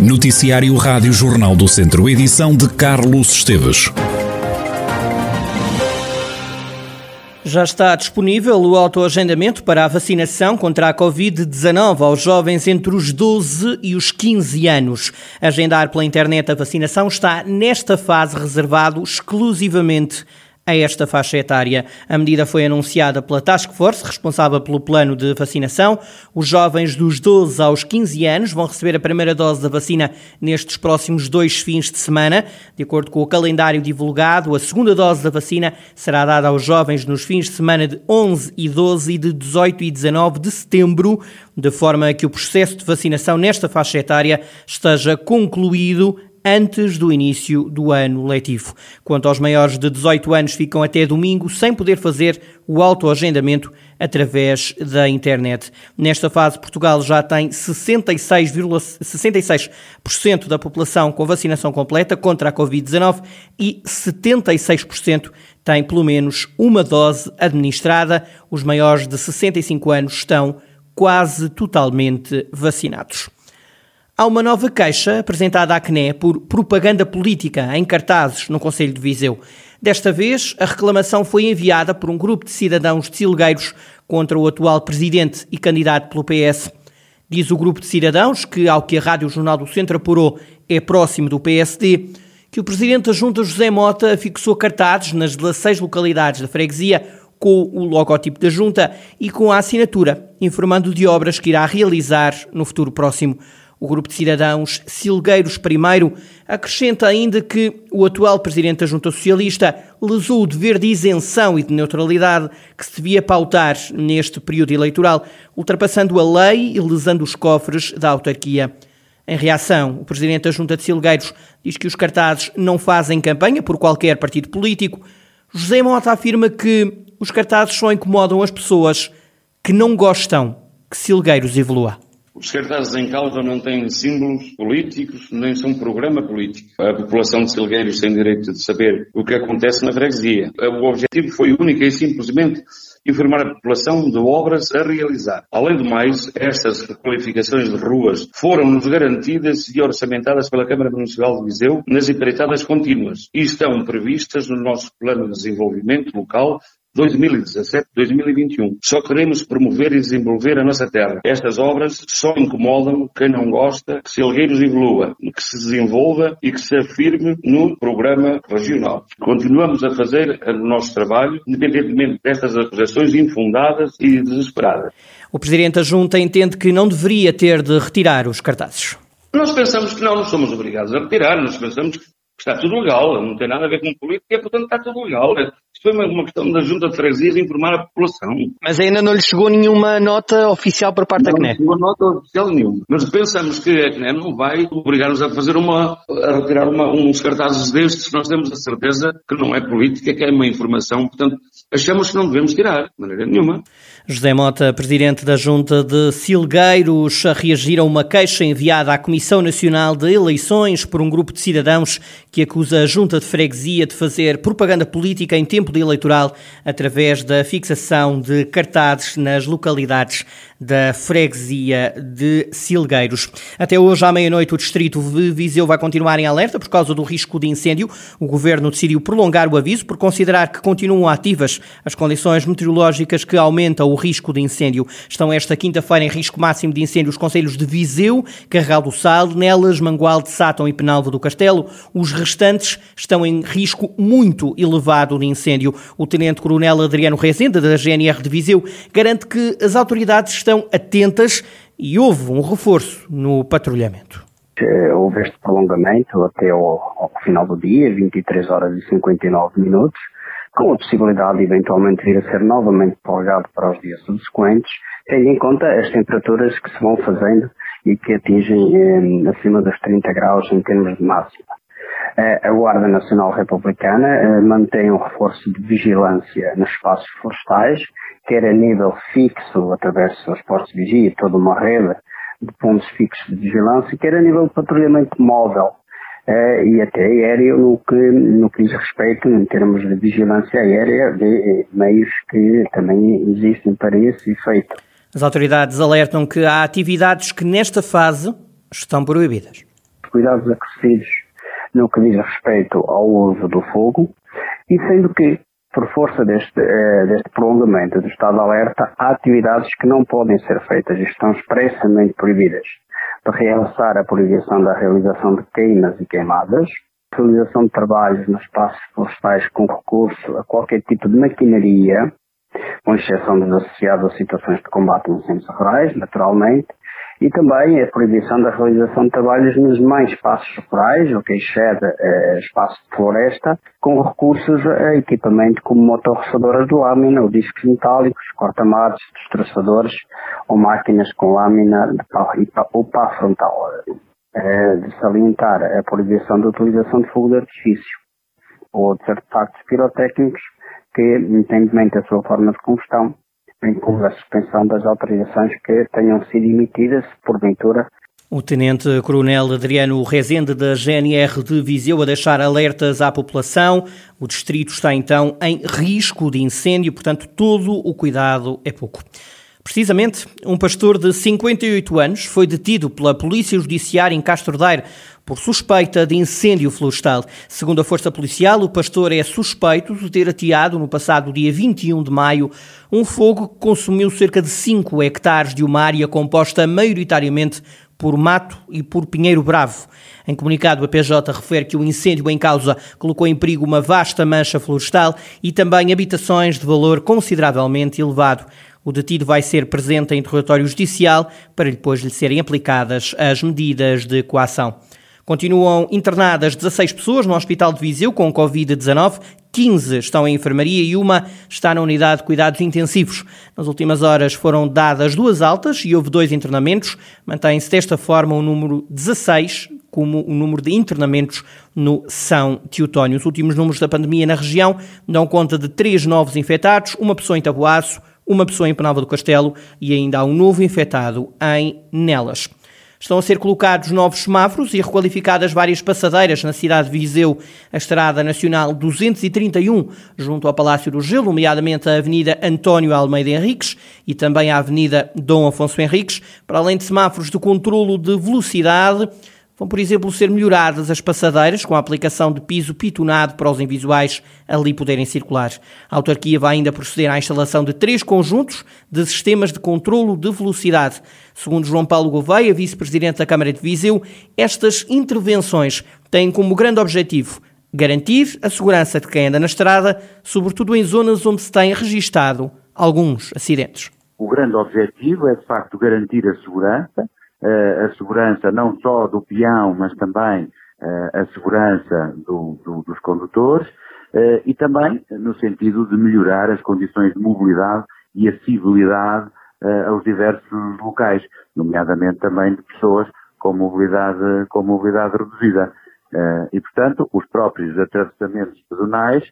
Noticiário Rádio Jornal do Centro, edição de Carlos Esteves. Já está disponível o autoagendamento para a vacinação contra a Covid-19 aos jovens entre os 12 e os 15 anos. Agendar pela internet a vacinação está nesta fase reservado exclusivamente a esta faixa etária. A medida foi anunciada pela Task Force, responsável pelo plano de vacinação. Os jovens dos 12 aos 15 anos vão receber a primeira dose da vacina nestes próximos dois fins de semana. De acordo com o calendário divulgado, a segunda dose da vacina será dada aos jovens nos fins de semana de 11 e 12 e de 18 e 19 de setembro, de forma que o processo de vacinação nesta faixa etária esteja concluído antes do início do ano letivo. Quanto aos maiores de 18 anos, ficam até domingo sem poder fazer o autoagendamento através da internet. Nesta fase, Portugal já tem 66,66% ,66 da população com vacinação completa contra a Covid-19 e 76% tem pelo menos uma dose administrada. Os maiores de 65 anos estão quase totalmente vacinados. Há uma nova queixa apresentada à CNE por propaganda política em cartazes no Conselho de Viseu. Desta vez, a reclamação foi enviada por um grupo de cidadãos de Silgueiros contra o atual presidente e candidato pelo PS. Diz o grupo de cidadãos, que, ao que a Rádio Jornal do Centro apurou, é próximo do PSD, que o presidente da Junta, José Mota, fixou cartazes nas 16 localidades da freguesia com o logotipo da Junta e com a assinatura, informando de obras que irá realizar no futuro próximo. O grupo de cidadãos Silgueiros I acrescenta ainda que o atual presidente da Junta Socialista lesou o dever de isenção e de neutralidade que se devia pautar neste período eleitoral, ultrapassando a lei e lesando os cofres da autarquia. Em reação, o presidente da Junta de Silgueiros diz que os cartazes não fazem campanha por qualquer partido político. José Mota afirma que os cartazes só incomodam as pessoas que não gostam que Silgueiros evolua. Os cartazes em causa não têm símbolos políticos, nem são programa político. A população de Silgueiros tem direito de saber o que acontece na freguesia. O objetivo foi único e simplesmente informar a população de obras a realizar. Além do mais, estas qualificações de ruas foram-nos garantidas e orçamentadas pela Câmara Municipal de Viseu nas empreitadas contínuas e estão previstas no nosso plano de desenvolvimento local 2017-2021. Só queremos promover e desenvolver a nossa terra. Estas obras só incomodam quem não gosta que Silgueiros evolua, que se desenvolva e que se afirme no programa regional. Continuamos a fazer o nosso trabalho, independentemente destas acusações infundadas e desesperadas. O Presidente da Junta entende que não deveria ter de retirar os cartazes. Nós pensamos que não, não somos obrigados a retirar, nós pensamos que está tudo legal, não tem nada a ver com política, portanto está tudo legal. Foi uma questão da Junta de Freguesias informar a população. Mas ainda não lhe chegou nenhuma nota oficial por parte não, da CNE? Não chegou nota oficial nenhuma. Mas pensamos que a CNE não vai obrigar-nos a fazer uma, a retirar uma, uns cartazes destes, nós temos a certeza que não é política, que é uma informação, portanto, achamos que não devemos tirar, de maneira nenhuma. José Mota, presidente da Junta de Silgueiros, a reagir a uma queixa enviada à Comissão Nacional de Eleições por um grupo de cidadãos que acusa a Junta de Freguesia de fazer propaganda política em tempo de eleitoral através da fixação de cartazes nas localidades da freguesia de Silgueiros. Até hoje, à meia-noite, o distrito de Viseu vai continuar em alerta por causa do risco de incêndio. O governo decidiu prolongar o aviso por considerar que continuam ativas as condições meteorológicas que aumentam o risco de incêndio. Estão esta quinta-feira em risco máximo de incêndio os conselhos de Viseu, Carregal do Sal, Nelas, Mangual de Sátão e Penalva do Castelo. Os restantes estão em risco muito elevado de incêndio. O tenente-coronel Adriano Rezende, da GNR de Viseu, garante que as autoridades estão estão atentas e houve um reforço no patrulhamento. Eh, houve este prolongamento até ao, ao final do dia, 23 horas e 59 minutos, com a possibilidade de eventualmente vir a ser novamente prorrogado para os dias subsequentes, tendo em conta as temperaturas que se vão fazendo e que atingem eh, acima dos 30 graus em termos de máxima. A Guarda Nacional Republicana eh, mantém um reforço de vigilância nos espaços florestais quer a nível fixo, através dos seus postos de vigia, toda uma rede de pontos fixos de vigilância, quer a nível de patrulhamento móvel uh, e até aéreo no que, no que diz respeito, em termos de vigilância aérea, de eh, meios que também existem para esse efeito. As autoridades alertam que há atividades que nesta fase estão proibidas. cuidados acrescidos no que diz respeito ao uso do fogo, e sendo que, por força deste, eh, deste prolongamento do estado de alerta, há atividades que não podem ser feitas e estão expressamente proibidas. De realçar a proibição da realização de queimas e queimadas, realização de trabalhos nos espaços florestais com recurso a qualquer tipo de maquinaria, com exceção dos associados a situações de combate a incêndios rurais, naturalmente, e também a proibição da realização de trabalhos nos mais espaços rurais, o que excede eh, espaço de floresta, com recursos a equipamento como motorroçadoras de lâmina, ou discos metálicos, cortamatos, destroçadores ou máquinas com lâmina de pá, ou pá frontal. Eh, de salientar a proibição da utilização de fogo de artifício ou de artefactos pirotécnicos que, independentemente da sua forma de combustão, inclui a suspensão das autorizações que tenham sido emitidas, porventura, o Tenente-Coronel Adriano Rezende, da GNR de Viseu, a deixar alertas à população. O distrito está então em risco de incêndio, portanto, todo o cuidado é pouco. Precisamente, um pastor de 58 anos foi detido pela Polícia Judiciária em Castro Daire por suspeita de incêndio florestal. Segundo a Força Policial, o pastor é suspeito de ter ateado, no passado dia 21 de maio, um fogo que consumiu cerca de 5 hectares de uma área composta maioritariamente por mato e por pinheiro bravo. Em comunicado, a PJ refere que o incêndio em causa colocou em perigo uma vasta mancha florestal e também habitações de valor consideravelmente elevado. O detido vai ser presente em interrogatório judicial para depois lhe serem aplicadas as medidas de coação. Continuam internadas 16 pessoas no Hospital de Viseu com Covid-19, 15 estão em enfermaria e uma está na unidade de cuidados intensivos. Nas últimas horas foram dadas duas altas e houve dois internamentos. Mantém-se desta forma o número 16 como o número de internamentos no São Teotónio. Os últimos números da pandemia na região dão conta de três novos infectados, uma pessoa em Taboaço, uma pessoa em Penalva do Castelo e ainda há um novo infectado em Nelas. Estão a ser colocados novos semáforos e requalificadas várias passadeiras na cidade de Viseu. A Estrada Nacional 231, junto ao Palácio do Gelo, nomeadamente a Avenida António Almeida Henriques e também a Avenida Dom Afonso Henriques, para além de semáforos de controlo de velocidade, Vão, por exemplo, ser melhoradas as passadeiras com a aplicação de piso pitonado para os invisuais ali poderem circular. A autarquia vai ainda proceder à instalação de três conjuntos de sistemas de controlo de velocidade. Segundo João Paulo Gouveia, vice-presidente da Câmara de Viseu, estas intervenções têm como grande objetivo garantir a segurança de quem anda na estrada, sobretudo em zonas onde se têm registado alguns acidentes. O grande objetivo é, de facto, garantir a segurança, a segurança não só do peão, mas também uh, a segurança do, do, dos condutores uh, e também no sentido de melhorar as condições de mobilidade e acessibilidade aos diversos locais, nomeadamente também de pessoas com mobilidade, com mobilidade reduzida. e, portanto, os próprios atravessamentos pedonais,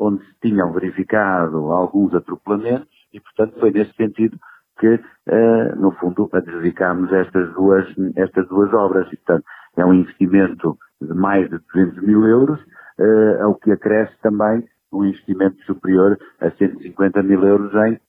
onde se tinham verificado alguns atropelamentos, e, portanto, foi nesse sentido que, uh, no fundo, adjudicámos estas duas, estas duas obras. E, portanto, é um investimento de mais de 200 mil euros, uh, ao que acresce também um investimento superior a 150 mil euros em eh,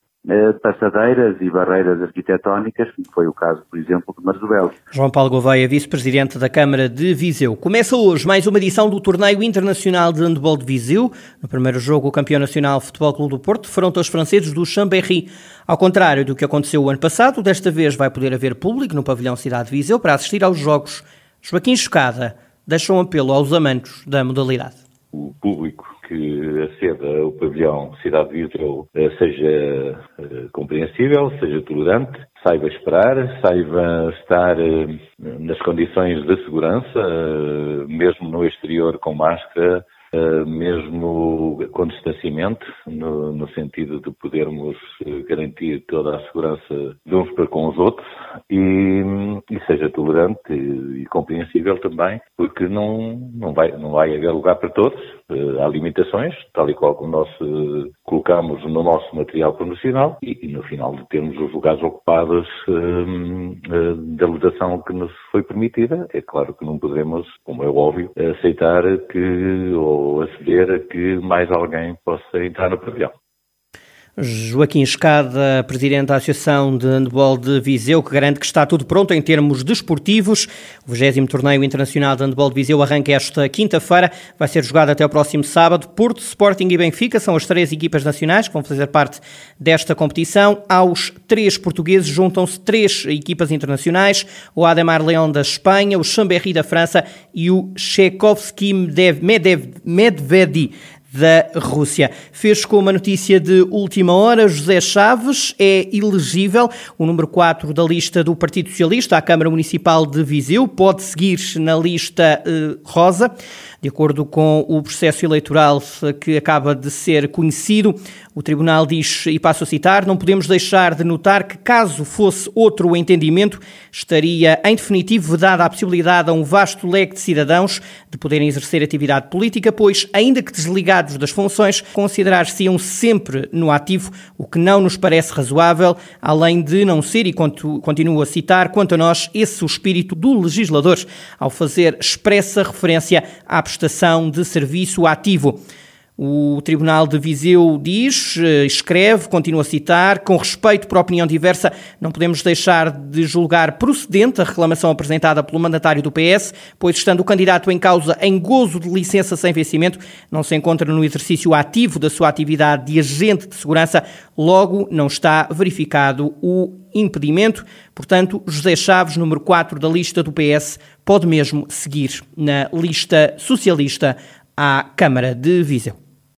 passadeiras e barreiras arquitetónicas, como foi o caso, por exemplo, de Marzubelos. João Paulo Gouveia, vice-presidente da Câmara de Viseu. Começa hoje mais uma edição do Torneio Internacional de Handball de Viseu. No primeiro jogo, o campeão nacional Futebol Clube do Porto defronta os franceses do Chambéry. Ao contrário do que aconteceu o ano passado, desta vez vai poder haver público no pavilhão Cidade de Viseu para assistir aos jogos. Joaquim Chocada deixa um apelo aos amantes da modalidade. O público que aceda ao pavilhão Cidade de Viseu eh, seja eh, compreensível, seja tolerante, saiba esperar, saiba estar eh, nas condições de segurança, mesmo no exterior com máscara, mesmo com distanciamento, no, no, sentido de podermos garantir toda a segurança de uns para com os outros e, e seja tolerante e, e, compreensível também, porque não, não, vai, não vai haver lugar para todos, uh, há limitações, tal e qual como nós colocamos no nosso material promocional e, e, no final de termos os lugares ocupados da lotação que nos foi permitida, é claro que não poderemos, como é óbvio, aceitar que ou aceder a que mais alguém possa entrar no pavilhão. Joaquim Escada, presidente da Associação de Handball de Viseu, que garante que está tudo pronto em termos desportivos. O 20 Torneio Internacional de Handball de Viseu arranca esta quinta-feira, vai ser jogado até o próximo sábado. Porto, Sporting e Benfica são as três equipas nacionais que vão fazer parte desta competição. Aos três portugueses juntam-se três equipas internacionais, o Ademar Leão da Espanha, o Chambéry da França e o Chekovski Medvedi da Rússia. Fez com uma notícia de última hora, José Chaves é elegível, o número 4 da lista do Partido Socialista à Câmara Municipal de Viseu, pode seguir na lista eh, rosa. De acordo com o processo eleitoral que acaba de ser conhecido, o Tribunal diz, e passo a citar, não podemos deixar de notar que, caso fosse outro entendimento, estaria em definitivo vedada a possibilidade a um vasto leque de cidadãos de poderem exercer atividade política, pois, ainda que desligados das funções, considerar-se-iam sempre no ativo, o que não nos parece razoável, além de não ser, e continuo a citar, quanto a nós, esse o espírito do legislador, ao fazer expressa referência à prestação de serviço ativo. O Tribunal de Viseu diz, eh, escreve, continua a citar, com respeito por opinião diversa, não podemos deixar de julgar procedente a reclamação apresentada pelo mandatário do PS, pois estando o candidato em causa em gozo de licença sem vencimento, não se encontra no exercício ativo da sua atividade de agente de segurança, logo não está verificado o impedimento. Portanto, José Chaves, número 4 da lista do PS, pode mesmo seguir na lista socialista à Câmara de Viseu.